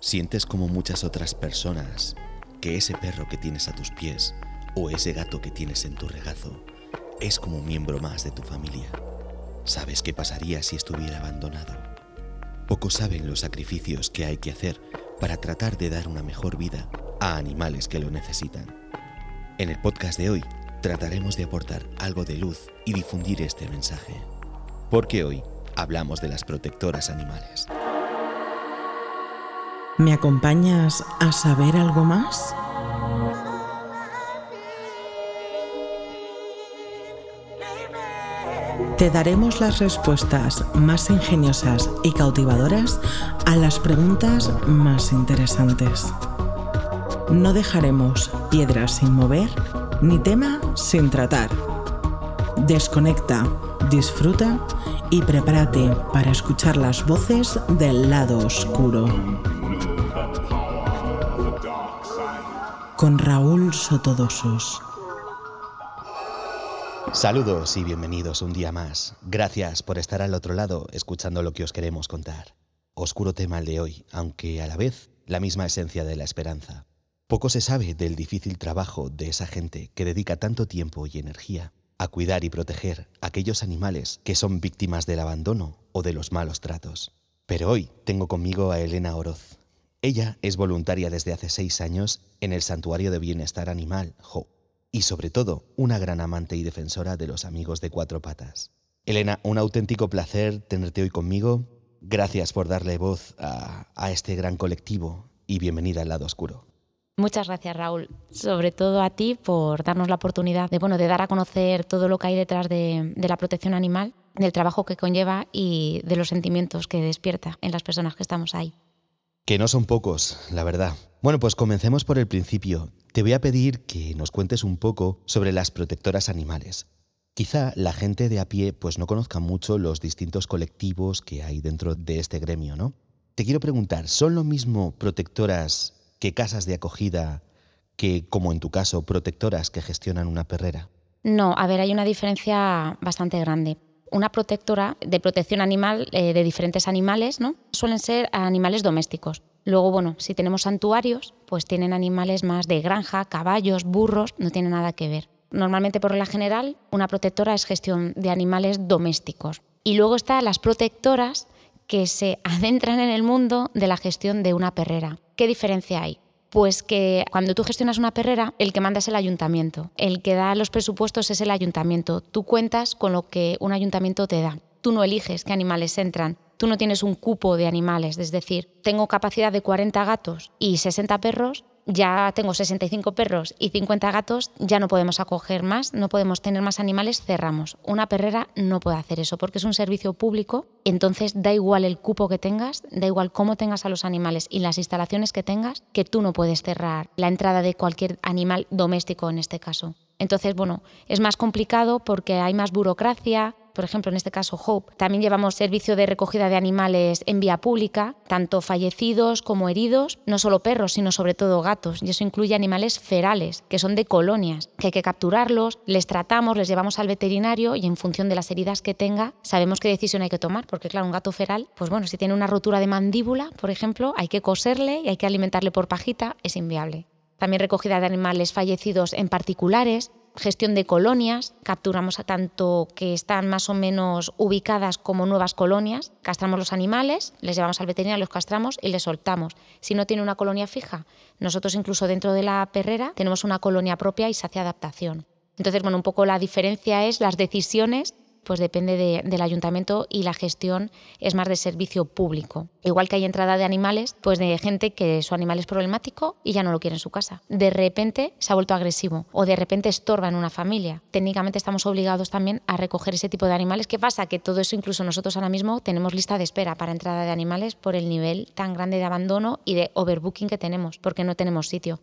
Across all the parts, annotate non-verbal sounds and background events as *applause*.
Sientes como muchas otras personas que ese perro que tienes a tus pies o ese gato que tienes en tu regazo es como un miembro más de tu familia. Sabes qué pasaría si estuviera abandonado. Pocos saben los sacrificios que hay que hacer para tratar de dar una mejor vida a animales que lo necesitan. En el podcast de hoy trataremos de aportar algo de luz y difundir este mensaje. Porque hoy hablamos de las protectoras animales. ¿Me acompañas a saber algo más? Te daremos las respuestas más ingeniosas y cautivadoras a las preguntas más interesantes. No dejaremos piedras sin mover ni tema sin tratar. Desconecta, disfruta y prepárate para escuchar las voces del lado oscuro. Con Raúl Sotodosos. Saludos y bienvenidos un día más. Gracias por estar al otro lado escuchando lo que os queremos contar. Oscuro tema el de hoy, aunque a la vez la misma esencia de la esperanza. Poco se sabe del difícil trabajo de esa gente que dedica tanto tiempo y energía a cuidar y proteger a aquellos animales que son víctimas del abandono o de los malos tratos. Pero hoy tengo conmigo a Elena Oroz. Ella es voluntaria desde hace seis años en el Santuario de Bienestar Animal, Hope y sobre todo una gran amante y defensora de los amigos de cuatro patas. Elena, un auténtico placer tenerte hoy conmigo. Gracias por darle voz a, este gran colectivo y bienvenida al lado oscuro. Muchas gracias, Raúl. Sobre todo a ti por darnos la oportunidad de, bueno, de dar a conocer todo lo que hay detrás de, de la protección animal, del trabajo que conlleva y de los sentimientos que despierta en las personas que estamos ahí. Que no son pocos, la verdad. Bueno, pues comencemos por el principio. Te voy a pedir que nos cuentes un poco sobre las protectoras animales. Quizá la gente de a pie pues no conozca mucho los distintos colectivos que hay dentro de este gremio, ¿no? Te quiero preguntar, ¿son lo mismo protectoras que casas de acogida que, como en tu caso, protectoras que gestionan una perrera? No, a ver, hay una diferencia bastante grande una protectora de protección animal eh, de diferentes animales, ¿no? Suelen ser animales domésticos. Luego, bueno, si tenemos santuarios, pues tienen animales más de granja, caballos, burros, no tiene nada que ver. Normalmente, por la general, una protectora es gestión de animales domésticos. Y luego están las protectoras que se *laughs* adentran en el mundo de la gestión de una perrera. ¿Qué diferencia hay? Pues que cuando tú gestionas una perrera, el que manda es el ayuntamiento, el que da los presupuestos es el ayuntamiento. Tú cuentas con lo que un ayuntamiento te da. Tú no eliges qué animales entran, tú no tienes un cupo de animales, es decir, tengo capacidad de 40 gatos y 60 perros, ya tengo 65 perros y 50 gatos, ya no podemos acoger más, no podemos tener más animales, cerramos. Una perrera no puede hacer eso porque es un servicio público, entonces da igual el cupo que tengas, da igual cómo tengas a los animales y las instalaciones que tengas, que tú no puedes cerrar la entrada de cualquier animal doméstico en este caso. Entonces, bueno, es más complicado porque hay más burocracia, por ejemplo, en este caso Hope, también llevamos servicio de recogida de animales en vía pública, tanto fallecidos como heridos, no solo perros, sino sobre todo gatos, y eso incluye animales ferales, que son de colonias, que hay que capturarlos, les tratamos, les llevamos al veterinario y en función de las heridas que tenga, sabemos qué decisión hay que tomar, porque claro, un gato feral, pues bueno, si tiene una rotura de mandíbula, por ejemplo, hay que coserle y hay que alimentarle por pajita, es inviable. También recogida de animales fallecidos en particulares, gestión de colonias, capturamos a tanto que están más o menos ubicadas como nuevas colonias, castramos los animales, les llevamos al veterinario, los castramos y les soltamos. Si no tiene una colonia fija, nosotros incluso dentro de la perrera tenemos una colonia propia y se hace adaptación. Entonces, bueno, un poco la diferencia es las decisiones pues depende del ayuntamiento y la gestión es más de servicio público. Igual que hay entrada de animales, pues de gente que su animal es problemático y ya no lo quiere en su casa. De repente se ha vuelto agresivo o de repente estorba en una familia. Técnicamente estamos obligados también a recoger ese tipo de animales. ¿Qué pasa? Que todo eso incluso nosotros ahora mismo tenemos lista de espera para entrada de animales por el nivel tan grande de abandono y de overbooking que tenemos, porque no tenemos sitio.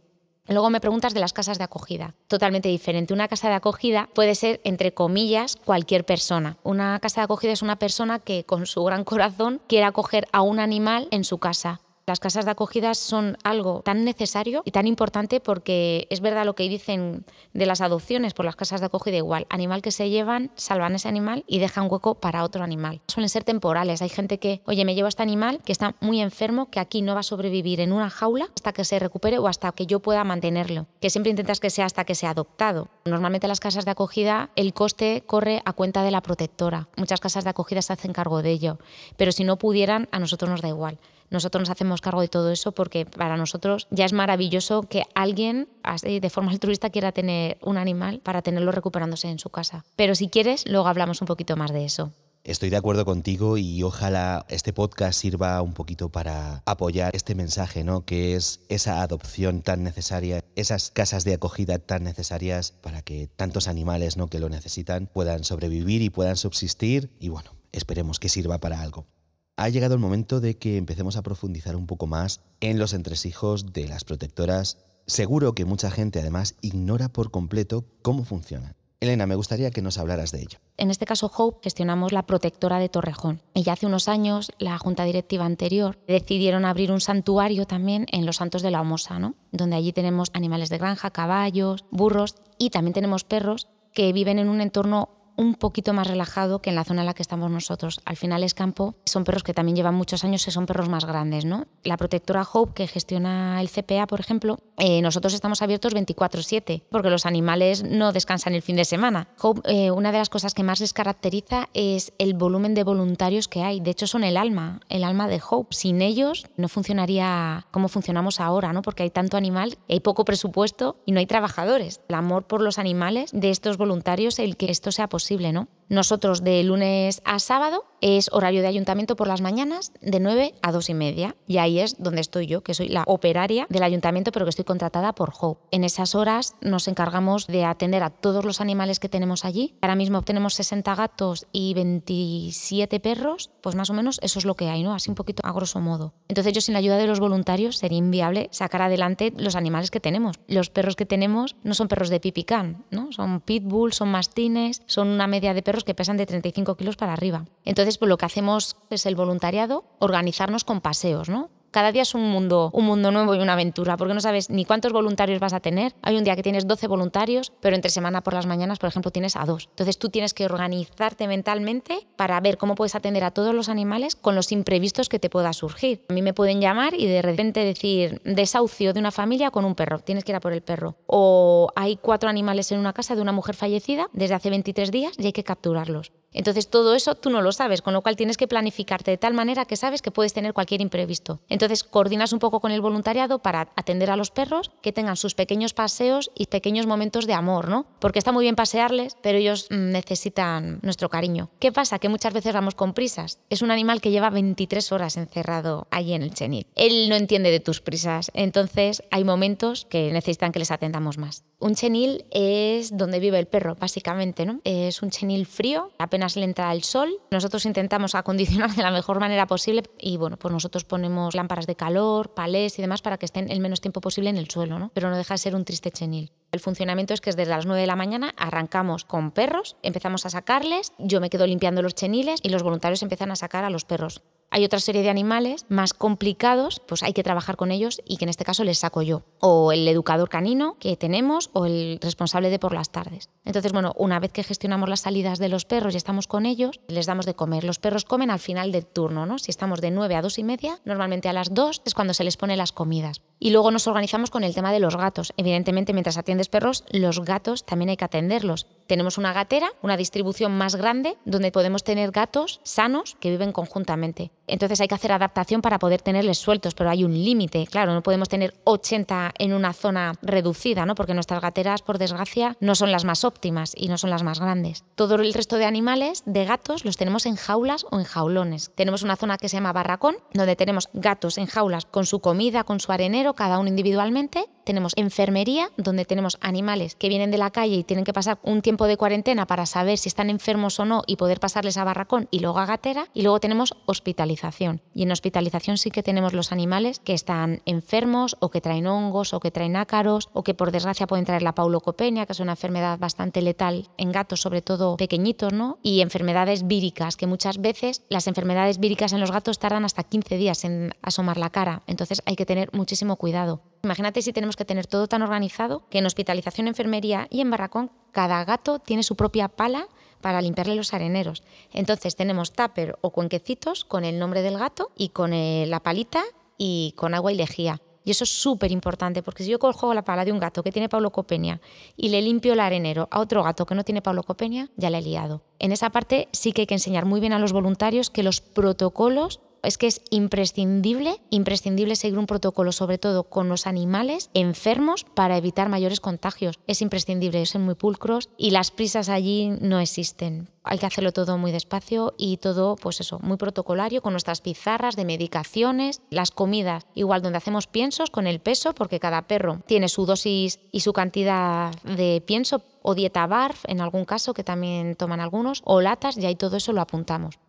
Luego me preguntas de las casas de acogida. Totalmente diferente. Una casa de acogida puede ser, entre comillas, cualquier persona. Una casa de acogida es una persona que con su gran corazón quiere acoger a un animal en su casa. Las casas de acogida son algo tan necesario y tan importante porque es verdad lo que dicen de las adopciones por las casas de acogida igual. Animal que se llevan, salvan ese animal y dejan hueco para otro animal. suelen ser temporales. Hay gente que, oye, me llevo a este animal que está muy enfermo, que aquí no va a sobrevivir en una jaula hasta que se recupere o hasta que yo pueda mantenerlo. Que siempre intentas que sea hasta que sea adoptado. Normalmente las casas de acogida el coste corre a cuenta de la protectora. Muchas casas de acogida se hacen cargo de ello. Pero si no pudieran, a nosotros nos da igual. Nosotros nos hacemos cargo de todo eso porque para nosotros ya es maravilloso que alguien de forma altruista quiera tener un animal para tenerlo recuperándose en su casa. Pero si quieres, luego hablamos un poquito más de eso. Estoy de acuerdo contigo y ojalá este podcast sirva un poquito para apoyar este mensaje, ¿no? Que es esa adopción tan necesaria, esas casas de acogida tan necesarias para que tantos animales, ¿no? Que lo necesitan puedan sobrevivir y puedan subsistir y bueno, esperemos que sirva para algo ha llegado el momento de que empecemos a profundizar un poco más en los entresijos de las protectoras. Seguro que mucha gente además ignora por completo cómo funcionan. Elena, me gustaría que nos hablaras de ello. En este caso, Hope gestionamos la protectora de Torrejón. Y ya hace unos años, la junta directiva anterior decidieron abrir un santuario también en los Santos de la Homosa, ¿no? donde allí tenemos animales de granja, caballos, burros y también tenemos perros que viven en un entorno un poquito más relajado que en la zona en la que estamos nosotros. Al final es campo, son perros que también llevan muchos años y son perros más grandes. ¿no? La protectora Hope, que gestiona el CPA, por ejemplo, eh, nosotros estamos abiertos 24/7 porque los animales no descansan el fin de semana. Hope, eh, una de las cosas que más les caracteriza es el volumen de voluntarios que hay. De hecho, son el alma, el alma de Hope. Sin ellos no funcionaría como funcionamos ahora, ¿no? porque hay tanto animal, hay poco presupuesto y no hay trabajadores. El amor por los animales de estos voluntarios, el que esto sea posible ¿no? Nosotros de lunes a sábado es horario de ayuntamiento por las mañanas de 9 a 2 y media. Y ahí es donde estoy yo, que soy la operaria del ayuntamiento, pero que estoy contratada por Hope. En esas horas nos encargamos de atender a todos los animales que tenemos allí. Ahora mismo tenemos 60 gatos y 27 perros, pues más o menos eso es lo que hay, ¿no? Así un poquito a grosso modo. Entonces yo sin la ayuda de los voluntarios sería inviable sacar adelante los animales que tenemos. Los perros que tenemos no son perros de pipicán, ¿no? Son pitbull, son mastines, son una media de perros que pesan de 35 kilos para arriba. Entonces, pues lo que hacemos es el voluntariado, organizarnos con paseos, ¿no? Cada día es un mundo, un mundo nuevo y una aventura, porque no sabes ni cuántos voluntarios vas a tener. Hay un día que tienes 12 voluntarios, pero entre semana por las mañanas, por ejemplo, tienes a dos. Entonces tú tienes que organizarte mentalmente para ver cómo puedes atender a todos los animales con los imprevistos que te pueda surgir. A mí me pueden llamar y de repente decir desahucio de una familia con un perro, tienes que ir a por el perro. O hay cuatro animales en una casa de una mujer fallecida desde hace 23 días y hay que capturarlos. Entonces todo eso tú no lo sabes, con lo cual tienes que planificarte de tal manera que sabes que puedes tener cualquier imprevisto. Entonces coordinas un poco con el voluntariado para atender a los perros, que tengan sus pequeños paseos y pequeños momentos de amor, ¿no? Porque está muy bien pasearles, pero ellos mm, necesitan nuestro cariño. ¿Qué pasa? Que muchas veces vamos con prisas. Es un animal que lleva 23 horas encerrado allí en el chenil. Él no entiende de tus prisas, entonces hay momentos que necesitan que les atendamos más. Un chenil es donde vive el perro, básicamente, ¿no? Es un chenil frío, apenas le entra el sol. Nosotros intentamos acondicionar de la mejor manera posible y bueno, pues nosotros ponemos lámparas de calor, palés y demás para que estén el menos tiempo posible en el suelo, ¿no? Pero no deja de ser un triste chenil. El funcionamiento es que desde las 9 de la mañana arrancamos con perros, empezamos a sacarles, yo me quedo limpiando los cheniles y los voluntarios empiezan a sacar a los perros. Hay otra serie de animales más complicados, pues hay que trabajar con ellos y que en este caso les saco yo. O el educador canino que tenemos o el responsable de por las tardes. Entonces, bueno, una vez que gestionamos las salidas de los perros y estamos con ellos, les damos de comer. Los perros comen al final del turno, ¿no? Si estamos de 9 a 2 y media, normalmente a las 2 es cuando se les pone las comidas. Y luego nos organizamos con el tema de los gatos. Evidentemente, mientras atiendes perros, los gatos también hay que atenderlos. Tenemos una gatera, una distribución más grande, donde podemos tener gatos sanos que viven conjuntamente. Entonces hay que hacer adaptación para poder tenerles sueltos, pero hay un límite. Claro, no podemos tener 80 en una zona reducida, ¿no? porque nuestras gateras, por desgracia, no son las más óptimas y no son las más grandes. Todo el resto de animales, de gatos, los tenemos en jaulas o en jaulones. Tenemos una zona que se llama barracón, donde tenemos gatos en jaulas con su comida, con su arenero, cada uno individualmente. Tenemos enfermería, donde tenemos animales que vienen de la calle y tienen que pasar un tiempo de cuarentena para saber si están enfermos o no y poder pasarles a barracón y luego a gatera. Y luego tenemos hospitalización y en hospitalización sí que tenemos los animales que están enfermos o que traen hongos o que traen ácaros o que por desgracia pueden traer la paulocopenia, que es una enfermedad bastante letal en gatos, sobre todo pequeñitos, ¿no? Y enfermedades víricas, que muchas veces las enfermedades víricas en los gatos tardan hasta 15 días en asomar la cara. Entonces hay que tener muchísimo cuidado. Imagínate si tenemos que tener todo tan organizado que en hospitalización, enfermería y en barracón cada gato tiene su propia pala para limpiarle los areneros. Entonces tenemos tupper o cuenquecitos con el nombre del gato y con eh, la palita y con agua y lejía. Y eso es súper importante, porque si yo cojo la pala de un gato que tiene paulocopenia y le limpio el arenero a otro gato que no tiene paulocopenia, ya le he liado. En esa parte sí que hay que enseñar muy bien a los voluntarios que los protocolos es que es imprescindible, imprescindible seguir un protocolo, sobre todo con los animales enfermos, para evitar mayores contagios. Es imprescindible, ser muy pulcros y las prisas allí no existen. Hay que hacerlo todo muy despacio y todo, pues eso, muy protocolario, con nuestras pizarras de medicaciones, las comidas, igual donde hacemos piensos con el peso, porque cada perro tiene su dosis y su cantidad de pienso, o dieta BARF en algún caso, que también toman algunos, o latas, y ahí todo eso lo apuntamos.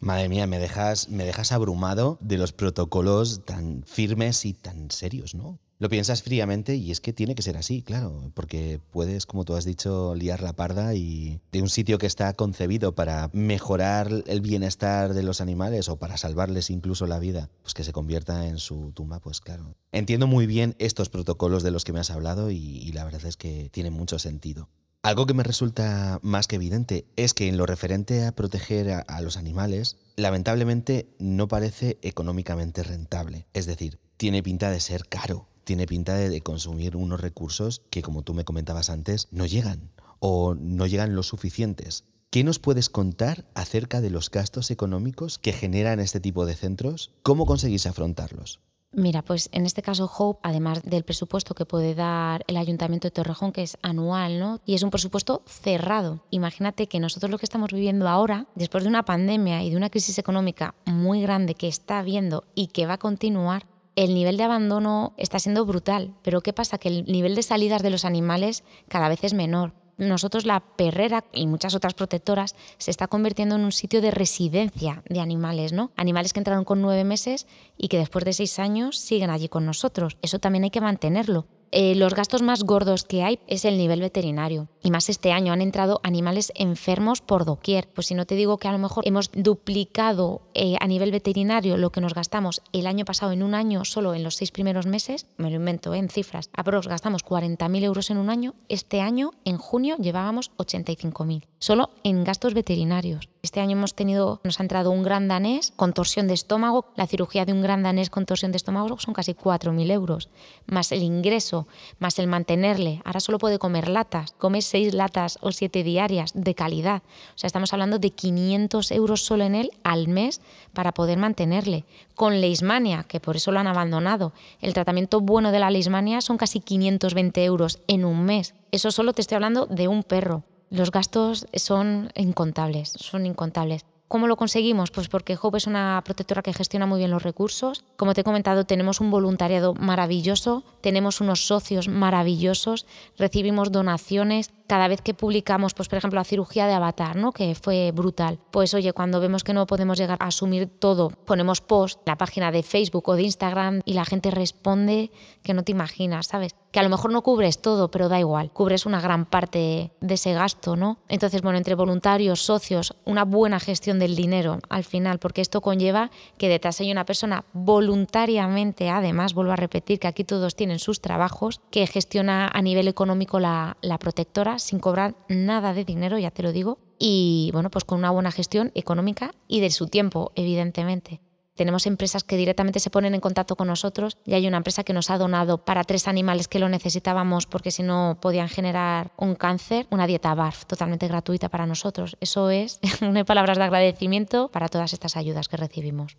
Madre mía, me dejas, me dejas abrumado de los protocolos tan firmes y tan serios, ¿no? Lo piensas fríamente y es que tiene que ser así, claro, porque puedes, como tú has dicho, liar la parda y de un sitio que está concebido para mejorar el bienestar de los animales o para salvarles incluso la vida, pues que se convierta en su tumba, pues claro. Entiendo muy bien estos protocolos de los que me has hablado y, y la verdad es que tienen mucho sentido. Algo que me resulta más que evidente es que en lo referente a proteger a, los animales, lamentablemente no parece económicamente rentable. Es decir, tiene pinta de ser caro, tiene pinta de, de consumir unos recursos que, como tú me comentabas antes, no llegan o no llegan lo suficientes. ¿Qué nos puedes contar acerca de los gastos económicos que generan este tipo de centros? ¿Cómo conseguís afrontarlos? Mira, pues en este caso Hope, además del presupuesto que puede dar el Ayuntamiento de Torrejón, que es anual, ¿no? Y es un presupuesto cerrado. Imagínate que nosotros lo que estamos viviendo ahora, después de una pandemia y de una crisis económica muy grande que está habiendo y que va a continuar, el nivel de abandono está siendo brutal. Pero ¿qué pasa? Que el nivel de salidas de los animales cada vez es menor nosotros la perrera y muchas otras protectoras se está convirtiendo en un sitio de residencia de animales, ¿no? Animales que entraron con nueve meses y que después de seis años siguen allí con nosotros. Eso también hay que mantenerlo. Eh, los gastos más gordos que hay es el nivel veterinario. Y más este año han entrado animales enfermos por doquier. Pues si no te digo que a lo mejor hemos duplicado eh, a nivel veterinario lo que nos gastamos el año pasado en un año, solo en los seis primeros meses, me lo invento ¿eh? en cifras, aprox gastamos 40.000 euros en un año. Este año, en junio, llevábamos 85.000. Solo en gastos veterinarios. Este año hemos tenido, nos ha entrado un gran danés con torsión de estómago. La cirugía de un gran danés con torsión de estómago son casi 4.000 euros, más el ingreso, más el mantenerle. Ahora solo puede comer latas, come seis latas o siete diarias de calidad. O sea, estamos hablando de 500 euros solo en él al mes para poder mantenerle. Con leishmania, que por eso lo han abandonado. El tratamiento bueno de la leishmania son casi 520 euros en un mes. Eso solo te estoy hablando de un perro. Los gastos son incontables, son incontables. ¿Cómo lo conseguimos? Pues porque Hope es una protectora que gestiona muy bien los recursos. Como te he comentado, tenemos un voluntariado maravilloso, tenemos unos socios maravillosos, recibimos donaciones, cada vez que publicamos, pues por ejemplo, la cirugía de Avatar, ¿no? que fue brutal, pues oye, cuando vemos que no podemos llegar a asumir todo, ponemos post en la página de Facebook o de Instagram y la gente responde que no te imaginas, ¿sabes? Que a lo mejor no cubres todo, pero da igual, cubres una gran parte de ese gasto, ¿no? Entonces, bueno, entre voluntarios, socios, una buena gestión del dinero al final, porque esto conlleva que detrás hay una persona voluntariamente, además, vuelvo a repetir que aquí todos tienen sus trabajos, que gestiona a nivel económico la, la protectora sin cobrar nada de dinero, ya te lo digo, y bueno, pues con una buena gestión económica y de su tiempo, evidentemente. Tenemos empresas que directamente se ponen en contacto con nosotros y hay una empresa que nos ha donado para tres animales que lo necesitábamos porque si no podían generar un cáncer, una dieta BARF totalmente gratuita para nosotros. Eso es, *laughs* hay palabras de agradecimiento para todas estas ayudas que recibimos.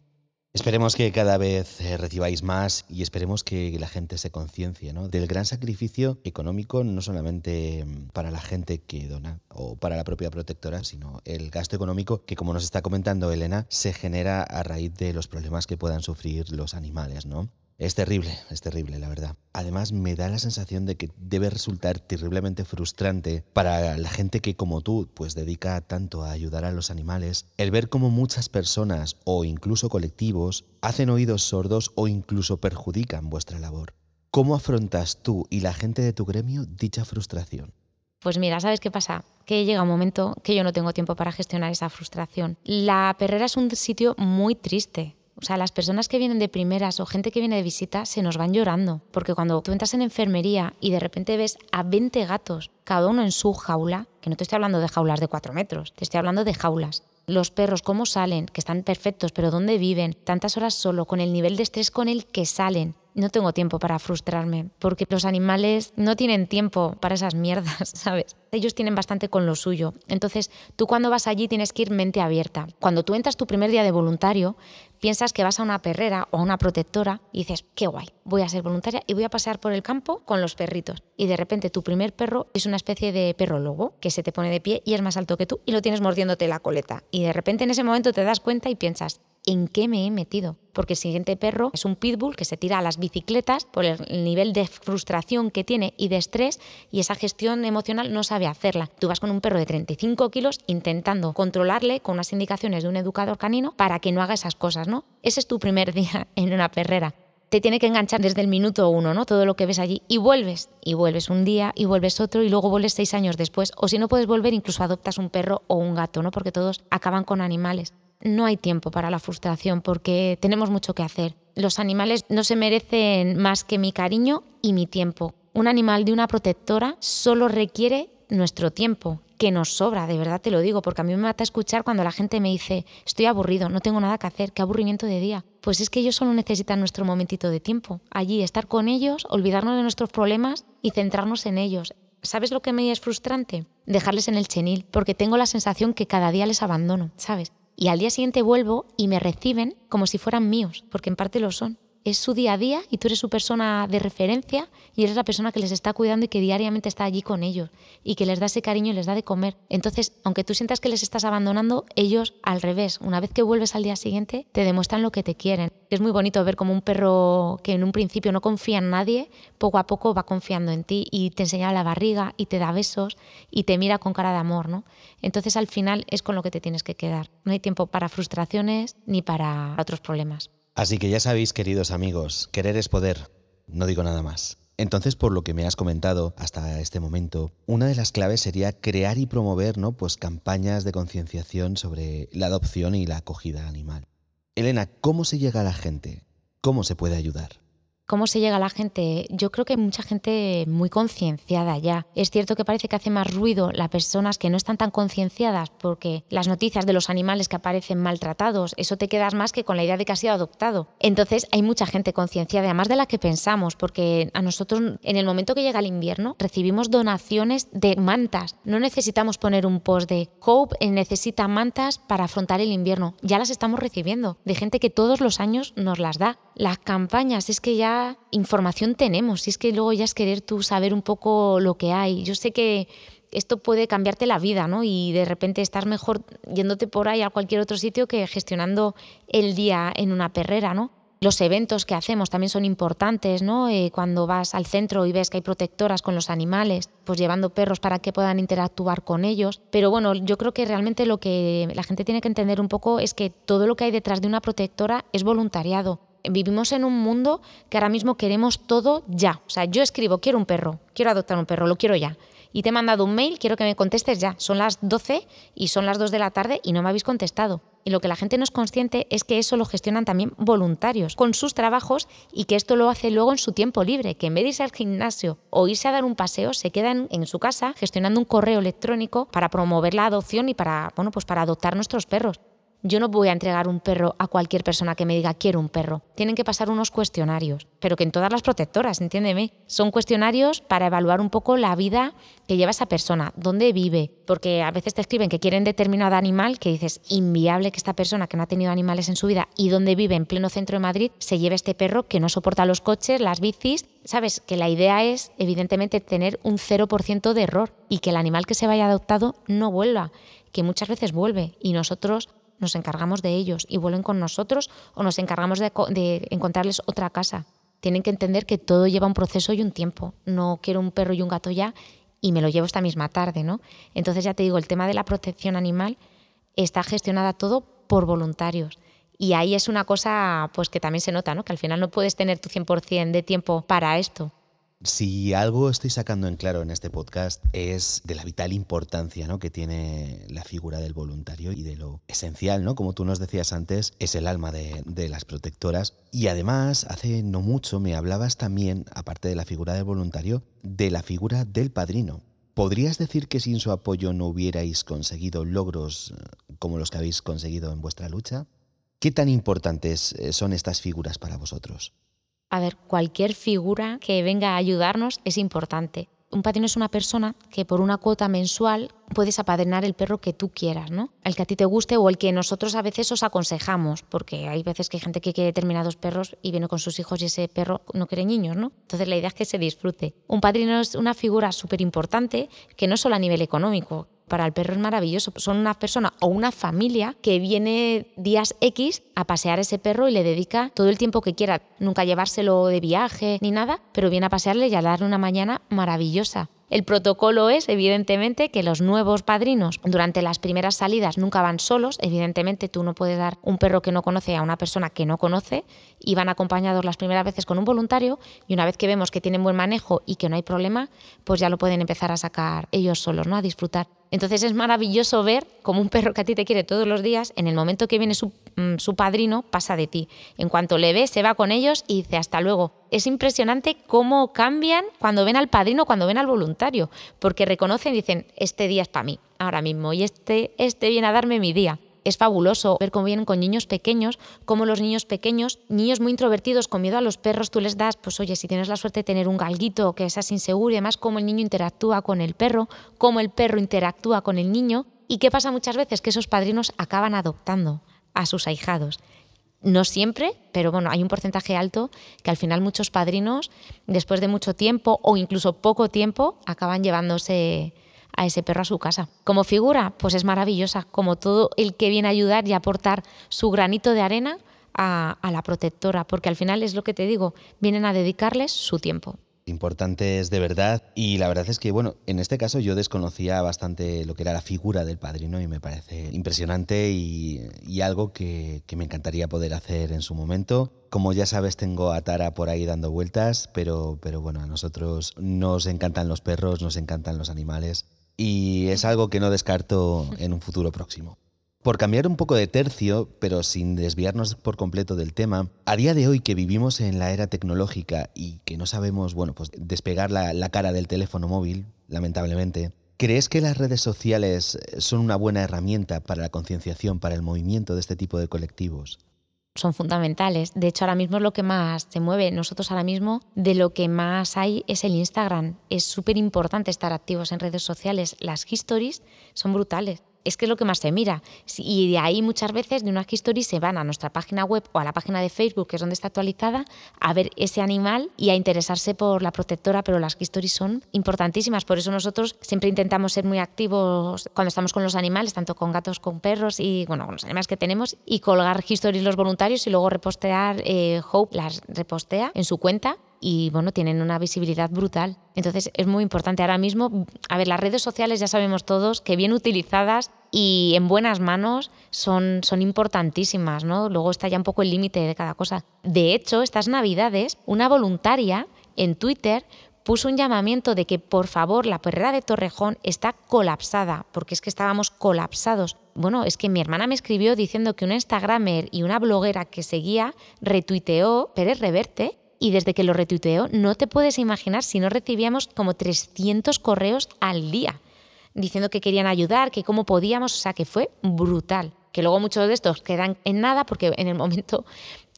Esperemos que cada vez eh, recibáis más y esperemos que la gente se conciencie ¿no? del gran sacrificio económico, no solamente mm, para la gente que dona o para la propia protectora, sino el gasto económico que, como nos está comentando Elena, se genera a raíz de los problemas que puedan sufrir los animales. ¿no? Es terrible, es terrible, la verdad. Además, me da la sensación de que debe resultar terriblemente frustrante para la gente que, como tú, pues dedica tanto a ayudar a los animales, el ver cómo muchas personas o incluso colectivos hacen oídos sordos o incluso perjudican vuestra labor. ¿Cómo afrontas tú y la gente de tu gremio dicha frustración? Pues mira, ¿sabes qué pasa? Que llega un momento que yo no tengo tiempo para gestionar esa frustración. La perrera es un sitio muy triste, O sea, las personas que vienen de primeras o gente que viene de visita se nos van llorando, porque cuando tú entras en enfermería y de repente ves a 20 gatos, cada uno en su jaula, que no te estoy hablando de jaulas de 4 metros, te estoy hablando de jaulas. Los perros, cómo salen, que están perfectos, pero dónde viven, tantas horas solo, con el nivel de estrés con el que salen, no tengo tiempo para frustrarme, porque los animales no tienen tiempo para esas mierdas, *laughs* ¿sabes? Ellos tienen bastante con lo suyo. Entonces, tú cuando vas allí tienes que ir mente abierta. Cuando tú entras tu primer día de voluntario, piensas que vas a una perrera o a una protectora y dices, qué guay, voy a ser voluntaria y voy a pasear por el campo con los perritos. Y de repente tu primer perro es una especie de perro lobo que se te pone de pie y es más alto que tú y lo tienes mordiéndote la coleta. Y de repente en ese momento te das cuenta y piensas, en qué me he metido. Porque el siguiente perro es un pitbull que se tira a las bicicletas por el nivel de frustración que tiene y de estrés y esa gestión emocional no sabe hacerla. Tú vas con un perro de 35 kilos intentando controlarle con unas indicaciones de un educador canino para que no haga esas cosas, ¿no? Ese es tu primer *laughs* día en una perrera te tiene que enganchar desde el minuto uno, ¿no? Todo lo que ves allí y vuelves, y vuelves un día, y vuelves otro, y luego vuelves seis años después. O si no puedes volver, incluso adoptas un perro o un gato, ¿no? Porque todos acaban con animales no hay tiempo para la frustración porque tenemos mucho que hacer. Los animales no se merecen más que mi cariño y mi tiempo. Un animal de una protectora solo requiere nuestro tiempo, que nos sobra, de verdad te lo digo, porque a mí me mata escuchar cuando la gente me dice, estoy aburrido, no tengo nada que hacer, qué aburrimiento de día. Pues es que ellos solo necesitan nuestro momentito de tiempo, allí, estar con ellos, olvidarnos de nuestros problemas y centrarnos en ellos. ¿Sabes lo que me es frustrante? Dejarles en el chenil, porque tengo la sensación que cada día les abandono, ¿sabes? Y al día siguiente vuelvo y me reciben como si fueran míos, porque en parte lo son es su día a día y tú eres su persona de referencia y eres la persona que les está cuidando y que diariamente está allí con ellos y que les da ese cariño y les da de comer. Entonces, aunque tú sientas que les estás abandonando, ellos al revés, una vez que vuelves al día siguiente, te demuestran lo que te quieren. Es muy bonito ver como un perro que en un principio no confía en nadie, poco a poco va confiando en ti y te enseña la barriga y te da besos y te mira con cara de amor, ¿no? Entonces, al final es con lo que te tienes que quedar. No hay tiempo para frustraciones ni para otros problemas. Así que ya sabéis, queridos amigos, querer es poder. No digo nada más. Entonces, por lo que me has comentado hasta este momento, una de las claves sería crear y promover ¿no? pues campañas de concienciación sobre la adopción y la acogida animal. Elena, ¿cómo se llega a la gente? ¿Cómo se puede ayudar? ¿Cómo se llega a la gente? Yo creo que hay mucha gente muy concienciada ya. Es cierto que parece que hace más ruido las personas que no están tan concienciadas porque las noticias de los animales que aparecen maltratados, eso te quedas más que con la idea de que has sido adoptado. Entonces hay mucha gente concienciada, además de la que pensamos, porque a nosotros en el momento que llega el invierno recibimos donaciones de mantas. No necesitamos poner un post de Hope necesita mantas para afrontar el invierno. Ya las estamos recibiendo de gente que todos los años nos las da. Las campañas, es que ya información tenemos, si es que luego ya es querer tú saber un poco lo que hay. Yo sé que esto puede cambiarte la vida, ¿no? Y de repente estás mejor yéndote por ahí a cualquier otro sitio que gestionando el día en una perrera, ¿no? Los eventos que hacemos también son importantes, ¿no? Eh, cuando vas al centro y ves que hay protectoras con los animales, pues llevando perros para que puedan interactuar con ellos. Pero bueno, yo creo que realmente lo que la gente tiene que entender un poco es que todo lo que hay detrás de una protectora es voluntariado vivimos en un mundo que ahora mismo queremos todo ya. O sea, yo escribo, quiero un perro, quiero adoptar un perro, lo quiero ya. Y te he mandado un mail, quiero que me contestes ya. Son las 12 y son las 2 de la tarde y no me habéis contestado. Y lo que la gente no es consciente es que eso lo gestionan también voluntarios con sus trabajos y que esto lo hace luego en su tiempo libre, que en vez de irse al gimnasio o irse a dar un paseo, se quedan en su casa gestionando un correo electrónico para promover la adopción y para, bueno, pues para adoptar nuestros perros. Yo no voy a entregar un perro a cualquier persona que me diga quiero un perro. Tienen que pasar unos cuestionarios, pero que en todas las protectoras, entiéndeme. Son cuestionarios para evaluar un poco la vida que lleva esa persona, dónde vive, porque a veces te escriben que quieren determinado animal, que dices, inviable que esta persona que no ha tenido animales en su vida y donde vive en pleno centro de Madrid se lleve este perro que no soporta los coches, las bicis. Sabes que la idea es, evidentemente, tener un 0% de error y que el animal que se vaya adoptado no vuelva, que muchas veces vuelve y nosotros nos encargamos de ellos y vuelven con nosotros o nos encargamos de, encontrarles otra casa. Tienen que entender que todo lleva un proceso y un tiempo. No quiero un perro y un gato ya y me lo llevo esta misma tarde, ¿no? Entonces ya te digo, el tema de la protección animal está gestionada todo por voluntarios. Y ahí es una cosa pues que también se nota, ¿no? Que al final no puedes tener tu 100% de tiempo para esto. Si algo estoy sacando en claro en este podcast es de la vital importancia ¿no? que tiene la figura del voluntario y de lo esencial, ¿no? como tú nos decías antes, es el alma de, de las protectoras. Y además, hace no mucho me hablabas también, aparte de la figura del voluntario, de la figura del padrino. ¿Podrías decir que sin su apoyo no hubierais conseguido logros eh, como los que habéis conseguido en vuestra lucha? ¿Qué tan importantes eh, son estas figuras para vosotros? A ver, cualquier figura que venga a ayudarnos es importante. Un padrino es una persona que por una cuota mensual puedes apadrinar el perro que tú quieras, ¿no? El que a ti te guste o el que nosotros a veces os aconsejamos, porque hay veces que hay gente que quiere determinados perros y viene con sus hijos y ese perro no quiere niños, ¿no? Entonces la idea es que se disfrute. Un padrino es una figura súper importante que no solo a nivel económico, para el perro es maravilloso. Son una persona o una familia que viene días X a pasear ese perro y le dedica todo el tiempo que quiera. Nunca llevárselo de viaje ni nada, pero viene a pasearle y a darle una mañana maravillosa. El protocolo es, evidentemente, que los nuevos padrinos durante las primeras salidas nunca van solos. Evidentemente, tú no puedes dar un perro que no conoce a una persona que no conoce y van acompañados las primeras veces con un voluntario y una vez que vemos que tienen buen manejo y que no hay problema, pues ya lo pueden empezar a sacar ellos solos, ¿no? A disfrutar. Entonces es maravilloso ver cómo un perro que a ti te quiere todos los días, en el momento que viene su, mm, su, padrino, pasa de ti. En cuanto le ve, se va con ellos y dice hasta luego. Es impresionante cómo cambian cuando ven al padrino, cuando ven al voluntario, porque reconocen y dicen, este día es para mí, ahora mismo, y este, este viene a darme mi día es fabuloso ver cómo vienen con niños pequeños, cómo los niños pequeños, niños muy introvertidos, con miedo a los perros, tú les das, pues oye, si tienes la suerte de tener un galguito que seas inseguro y además cómo el niño interactúa con el perro, cómo el perro interactúa con el niño. ¿Y qué pasa muchas veces? Que esos padrinos acaban adoptando a sus ahijados. No siempre, pero bueno, hay un porcentaje alto que al final muchos padrinos, después de mucho tiempo o incluso poco tiempo, acaban llevándose a ese perro a su casa. Como figura, pues es maravillosa, como todo el que viene a ayudar y aportar su granito de arena a, la protectora, porque al final es lo que te digo, vienen a dedicarles su tiempo importantes de verdad. Y la verdad es que, bueno, en este caso yo desconocía bastante lo que era la figura del padrino y me parece impresionante y, algo que, que, me encantaría poder hacer en su momento. Como ya sabes, tengo a Tara por ahí dando vueltas, pero, pero bueno, a nosotros nos encantan los perros, nos encantan los animales y es algo que no descarto en un futuro próximo. Por cambiar un poco de tercio, pero sin desviarnos por completo del tema, a día de hoy que vivimos en la era tecnológica y que no sabemos, bueno, pues despegar la, la cara del teléfono móvil, lamentablemente, ¿crees que las redes sociales son una buena herramienta para la concienciación, para el movimiento de este tipo de colectivos? Son fundamentales. De hecho, ahora mismo es lo que más se mueve. Nosotros ahora mismo de lo que más hay es el Instagram. Es súper importante estar activos en redes sociales. Las histories son brutales es que es lo que más se mira. Y de ahí muchas veces de una history se van a nuestra página web o a la página de Facebook, que es donde está actualizada, a ver ese animal y a interesarse por la protectora, pero las histories son importantísimas. Por eso nosotros siempre intentamos ser muy activos cuando estamos con los animales, tanto con gatos, con perros y bueno, con los animales que tenemos, y colgar histories los voluntarios y luego repostear, eh, Hope las repostea en su cuenta y bueno, tienen una visibilidad brutal. Entonces es muy importante ahora mismo, a ver, las redes sociales ya sabemos todos que bien utilizadas y en buenas manos son, son importantísimas, ¿no? Luego está ya un poco el límite de cada cosa. De hecho, estas navidades, una voluntaria en Twitter puso un llamamiento de que por favor la perrera de Torrejón está colapsada, porque es que estábamos colapsados. Bueno, es que mi hermana me escribió diciendo que una Instagramer y una bloguera que seguía retuiteó Pérez Reverte y desde que lo retuiteó no te puedes imaginar si no recibíamos como 300 correos al día diciendo que querían ayudar, que cómo podíamos, o sea que fue brutal. Que luego muchos de estos quedan en nada porque en el momento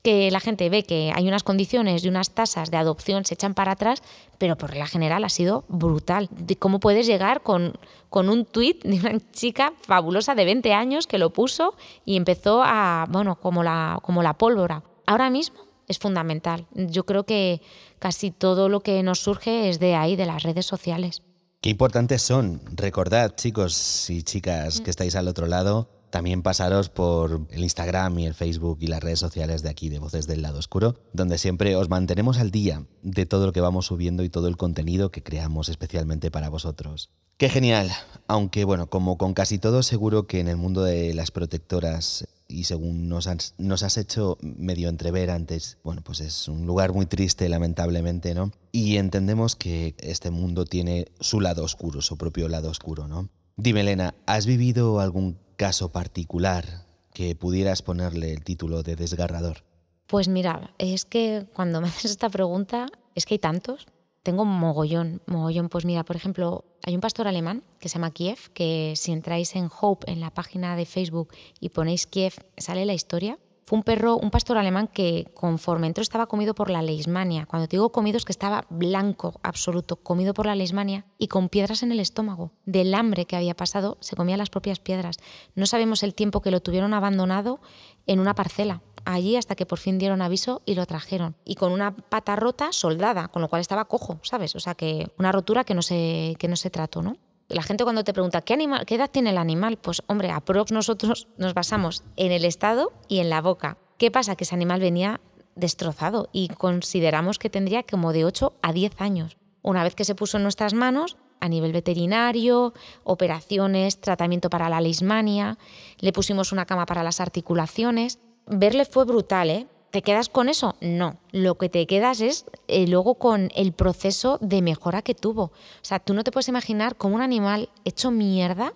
que la gente ve que hay unas condiciones y unas tasas de adopción se echan para atrás, pero por la general ha sido brutal. Cómo puedes llegar con, con un tuit de una chica fabulosa de 20 años que lo puso y empezó a, bueno, como la, como la pólvora. Ahora mismo es fundamental. Yo creo que casi todo lo que nos surge es de ahí, de las redes sociales. Qué importantes son. Recordad, chicos y chicas que estáis al otro lado, también pasaros por el Instagram y el Facebook y las redes sociales de aquí, de Voces del Lado Oscuro, donde siempre os mantenemos al día de todo lo que vamos subiendo y todo el contenido que creamos especialmente para vosotros. Qué genial, aunque bueno, como con casi todo seguro que en el mundo de las protectoras y según nos has, hecho medio entrever antes, bueno, pues es un lugar muy triste, lamentablemente, ¿no? Y entendemos que este mundo tiene su lado oscuro, su propio lado oscuro, ¿no? Dime, Elena, ¿has vivido algún caso particular que pudieras ponerle el título de desgarrador? Pues mira, es que cuando me haces esta pregunta, es que hay tantos. Tengo mogollón, mogollón. Pues mira, por ejemplo, hay un pastor alemán que se llama Kiev, que si entráis en Hope, en la página de Facebook, y ponéis Kiev, sale la historia. Fue un perro, un pastor alemán que conforme entró estaba comido por la leishmania. Cuando te digo comido es que estaba blanco, absoluto, comido por la leishmania y con piedras en el estómago. Del hambre que había pasado, se comía las propias piedras. No sabemos el tiempo que lo tuvieron abandonado en una parcela allí hasta que por fin dieron aviso y lo trajeron. Y con una pata rota soldada, con lo cual estaba cojo, ¿sabes? O sea, que una rotura que no se, que no se trató, ¿no? La gente cuando te pregunta ¿qué, animal, qué edad tiene el animal, pues hombre, a prox nosotros nos basamos en el estado y en la boca. ¿Qué pasa? Que ese animal venía destrozado y consideramos que tendría como de 8 a 10 años. Una vez que se puso en nuestras manos, a nivel veterinario, operaciones, tratamiento para la leishmania, le pusimos una cama para las articulaciones verle fue brutal, ¿eh? ¿Te quedas con eso? No. Lo que te quedas es eh, luego con el proceso de mejora que tuvo. O sea, tú no te puedes imaginar cómo un animal hecho mierda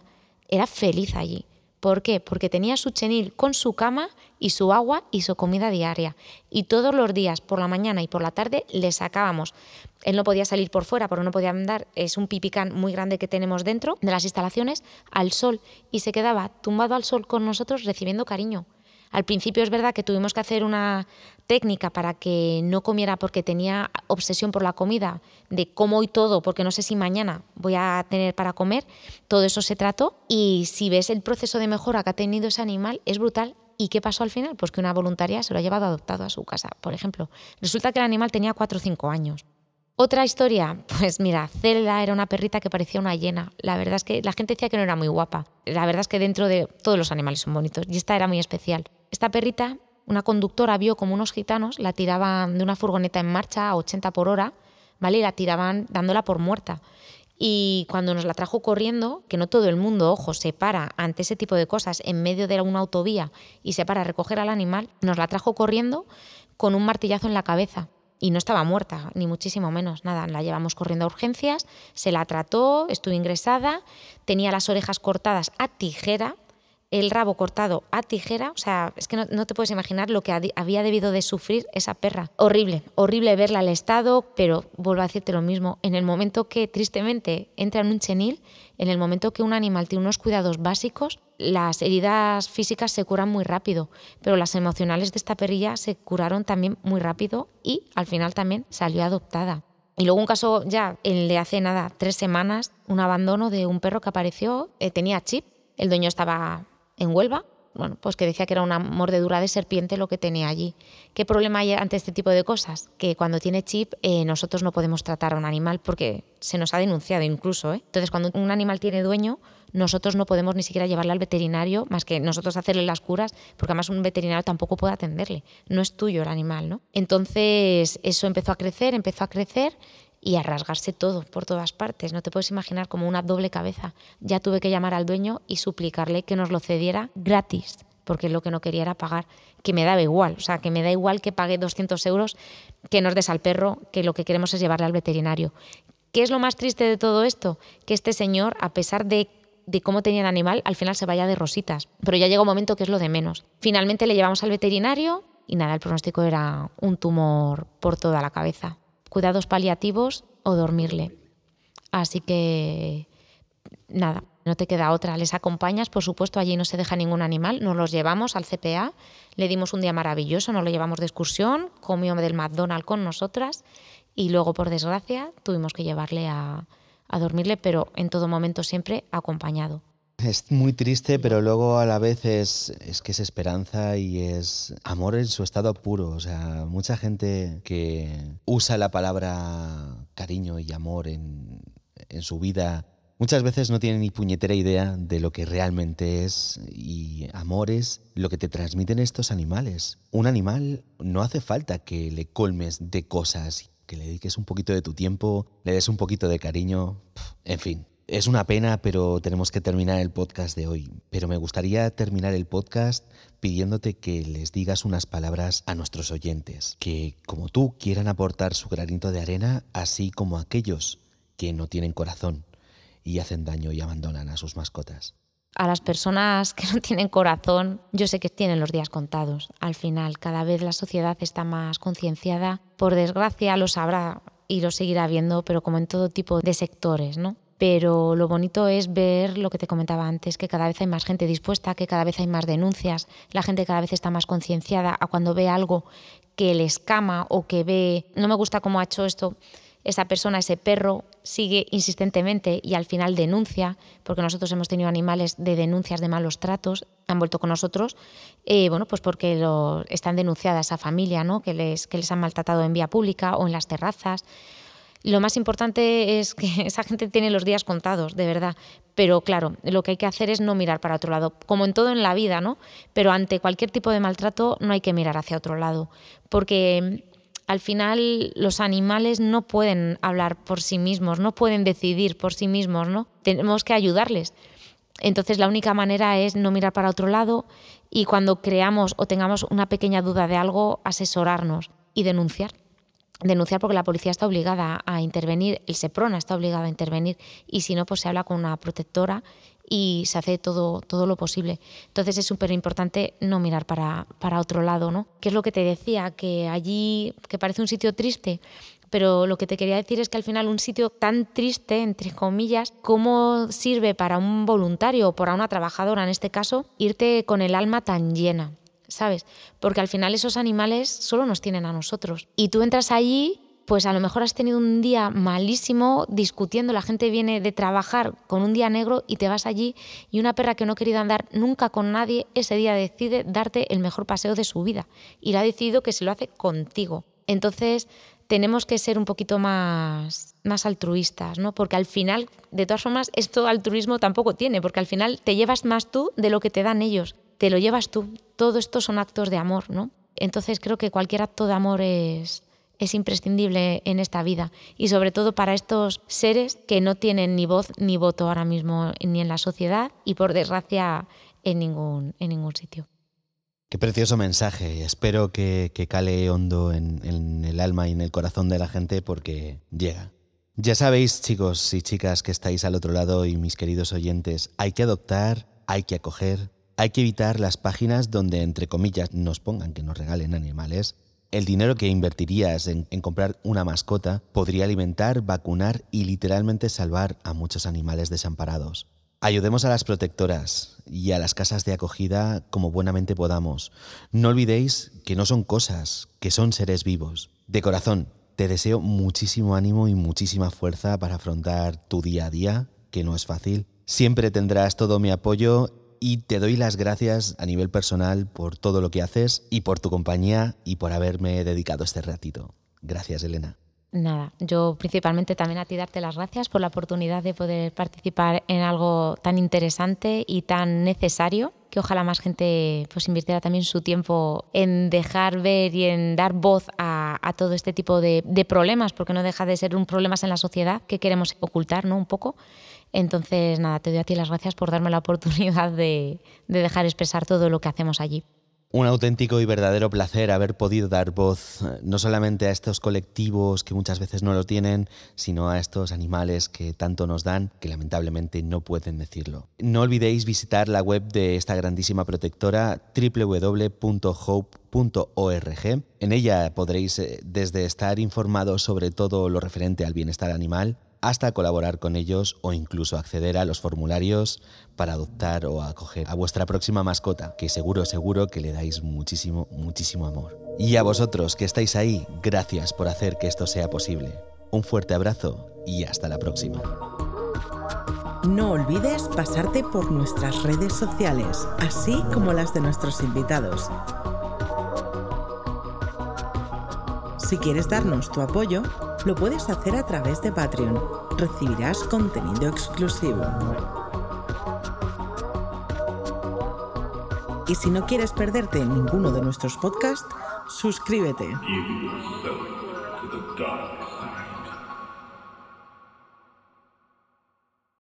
era feliz allí. ¿Por qué? Porque tenía su chenil con su cama y su agua y su comida diaria. Y todos los días, por la mañana y por la tarde, le sacábamos. Él no podía salir por fuera porque no podía andar. Es un pipicán muy grande que tenemos dentro de las instalaciones al sol y se quedaba tumbado al sol con nosotros recibiendo cariño. Al principio es verdad que tuvimos que hacer una técnica para que no comiera porque tenía obsesión por la comida, de cómo y todo, porque no sé si mañana voy a tener para comer. Todo eso se trató y si ves el proceso de mejora que ha tenido ese animal, es brutal. ¿Y qué pasó al final? Pues que una voluntaria se lo ha llevado adoptado a su casa, por ejemplo. Resulta que el animal tenía 4 o 5 años. Otra historia, *laughs* pues mira, Zelda era una perrita que parecía una hiena. La verdad es que la gente decía que no era muy guapa. La verdad es que dentro de todos los animales son bonitos y esta era muy especial. Esta perrita, una conductora vio como unos gitanos la tiraban de una furgoneta en marcha a 80 por hora, ¿vale? Y la tiraban dándola por muerta. Y cuando nos la trajo corriendo, que no todo el mundo, ojo, se para ante ese tipo de cosas en medio de una autovía y se para a recoger al animal, nos la trajo corriendo con un martillazo en la cabeza. Y no estaba muerta, ni muchísimo menos, nada. La llevamos corriendo a urgencias, se la trató, estuvo ingresada, tenía las orejas cortadas a tijera, el rabo cortado a tijera, o sea, es que no, te puedes imaginar lo que había debido de sufrir esa perra. Horrible, horrible verla al estado, pero vuelvo a decirte lo mismo, en el momento que tristemente entra en un chenil, en el momento que un animal tiene unos cuidados básicos, las heridas físicas se curan muy rápido, pero las emocionales de esta perrilla se curaron también muy rápido y al final también salió adoptada. Y luego un caso ya, el de hace nada, tres semanas, un abandono de un perro que apareció, eh, tenía chip, el dueño estaba en Huelva, bueno, pues que decía que era una mordedura de serpiente lo que tenía allí. ¿Qué problema hay ante este tipo de cosas? Que cuando tiene chip eh, nosotros no podemos tratar a un animal porque se nos ha denunciado incluso. ¿eh? Entonces, cuando un animal tiene dueño, nosotros no podemos ni siquiera llevarle al veterinario, más que nosotros hacerle las curas, porque además un veterinario tampoco puede atenderle. No es tuyo el animal, ¿no? Entonces, eso empezó a crecer, empezó a crecer y a rasgarse todo por todas partes. No te puedes imaginar como una doble cabeza. Ya tuve que llamar al dueño y suplicarle que nos lo cediera gratis, porque lo que no quería era pagar, que me daba igual, o sea, que me da igual que pague 200 euros, que nos des al perro, que lo que queremos es llevarle al veterinario. ¿Qué es lo más triste de todo esto? Que este señor, a pesar de de cómo tenía el animal, al final se vaya de rositas. Pero ya llega un momento que es lo de menos. Finalmente le llevamos al veterinario y nada, el pronóstico era un tumor por toda la cabeza cuidados paliativos o dormirle. Así que, nada, no te queda otra. Les acompañas, por supuesto, allí no se deja ningún animal, nos los llevamos al CPA, le dimos un día maravilloso, nos lo llevamos de excursión, comió del McDonald's con nosotras y luego, por desgracia, tuvimos que llevarle a, a dormirle, pero en todo momento siempre acompañado. Es muy triste, pero luego a la vez es, que es esperanza y es amor en su estado puro. O sea, mucha gente que usa la palabra cariño y amor en, en su vida muchas veces no tiene ni puñetera idea de lo que realmente es y amor es lo que te transmiten estos animales. Un animal no hace falta que le colmes de cosas, que le dediques un poquito de tu tiempo, le des un poquito de cariño, en fin Es una pena, pero tenemos que terminar el podcast de hoy. Pero me gustaría terminar el podcast pidiéndote que les digas unas palabras a nuestros oyentes, que como tú quieran aportar su granito de arena, así como aquellos que no tienen corazón y hacen daño y abandonan a sus mascotas. A las personas que no tienen corazón, yo sé que tienen los días contados. Al final, cada vez la sociedad está más concienciada. Por desgracia, lo sabrá y lo seguirá viendo, pero como en todo tipo de sectores, ¿no? Pero lo bonito es ver lo que te comentaba antes, que cada vez hay más gente dispuesta, que cada vez hay más denuncias, la gente cada vez está más concienciada a cuando ve algo que le escama o que ve, no me gusta cómo ha hecho esto esa persona, ese perro, sigue insistentemente y al final denuncia, porque nosotros hemos tenido animales de denuncias de malos tratos, han vuelto con nosotros, eh, bueno, pues porque lo, están denunciadas a familia, ¿no? que, les, que les han maltratado en vía pública o en las terrazas. Lo más importante es que *laughs* esa gente tiene los días contados, de verdad. Pero claro, lo que hay que hacer es no mirar para otro lado, como en todo en la vida, ¿no? Pero ante cualquier tipo de maltrato no hay que mirar hacia otro lado, porque al final los animales no pueden hablar por sí mismos, no pueden decidir por sí mismos, ¿no? Tenemos que ayudarles. Entonces la única manera es no mirar para otro lado y cuando creamos o tengamos una pequeña duda de algo, asesorarnos y denunciar denunciar porque la policía está obligada a intervenir, el SEPRONA está obligado a intervenir y si no, pues se habla con una protectora y se hace todo, todo lo posible. Entonces es súper importante no mirar para, para otro lado, ¿no? ¿Qué es lo que te decía? Que allí, que parece un sitio triste, pero lo que te quería decir es que al final un sitio tan triste, entre comillas, ¿cómo sirve para un voluntario o para una trabajadora, en este caso, irte con el alma tan llena? ¿Sabes? Porque al final esos animales solo nos tienen a nosotros. Y tú entras allí, pues a lo mejor has tenido un día malísimo discutiendo, la gente viene de trabajar con un día negro y te vas allí y una perra que no ha querido andar nunca con nadie, ese día decide darte el mejor paseo de su vida y le ha decidido que se lo hace contigo. Entonces, tenemos que ser un poquito más, más altruistas, ¿no? Porque al final, de todas formas, esto altruismo tampoco tiene, porque al final te llevas más tú de lo que te dan ellos te lo llevas tú. Todo esto son actos de amor, ¿no? Entonces creo que cualquier acto de amor es, es imprescindible en esta vida y sobre todo para estos seres que no tienen ni voz ni voto ahora mismo ni en la sociedad y por desgracia en ningún, en ningún sitio. Qué precioso mensaje. Espero que, cale hondo en el alma y en el corazón de la gente porque llega. Ya sabéis, chicos y chicas que estáis al otro lado y mis queridos oyentes, hay que adoptar, hay que acoger, hay que evitar las páginas donde, entre comillas, nos pongan que nos regalen animales. El dinero que invertirías en, comprar una mascota podría alimentar, vacunar y literalmente salvar a muchos animales desamparados. Ayudemos a las protectoras y a las casas de acogida como buenamente podamos. No olvidéis que no son cosas, que son seres vivos. De corazón, te deseo muchísimo ánimo y muchísima fuerza para afrontar tu día a día, que no es fácil. Siempre tendrás todo mi apoyo y te doy las gracias a nivel personal por todo lo que haces y por tu compañía y por haberme dedicado este ratito. Gracias, Elena. Nada, yo principalmente también a ti darte las gracias por la oportunidad de poder participar en algo tan interesante y tan necesario, que ojalá más gente pues invirtiera también su tiempo en dejar ver y en dar voz a, todo este tipo de, problemas, porque no deja de ser un problema en la sociedad que queremos ocultar ¿no? un poco. Entonces, nada, te doy a ti las gracias por darme la oportunidad de, dejar expresar todo lo que hacemos allí. Un auténtico y verdadero placer haber podido dar voz eh, no solamente a estos colectivos que muchas veces no lo tienen, sino a estos animales que tanto nos dan, que lamentablemente no pueden decirlo. No olvidéis visitar la web de esta grandísima protectora www.hope.org. En ella podréis eh, desde estar informados sobre todo lo referente al bienestar animal, hasta colaborar con ellos o incluso acceder a los formularios para adoptar o acoger a vuestra próxima mascota, que seguro, seguro que le dais muchísimo, muchísimo amor. Y a vosotros que estáis ahí, gracias por hacer que esto sea posible. Un fuerte abrazo y hasta la próxima. No olvides pasarte por nuestras redes sociales, así como las de nuestros invitados. Si quieres darnos tu apoyo, lo puedes hacer a través de Patreon. Recibirás contenido exclusivo. Y si no quieres perderte ninguno de nuestros podcasts, suscríbete.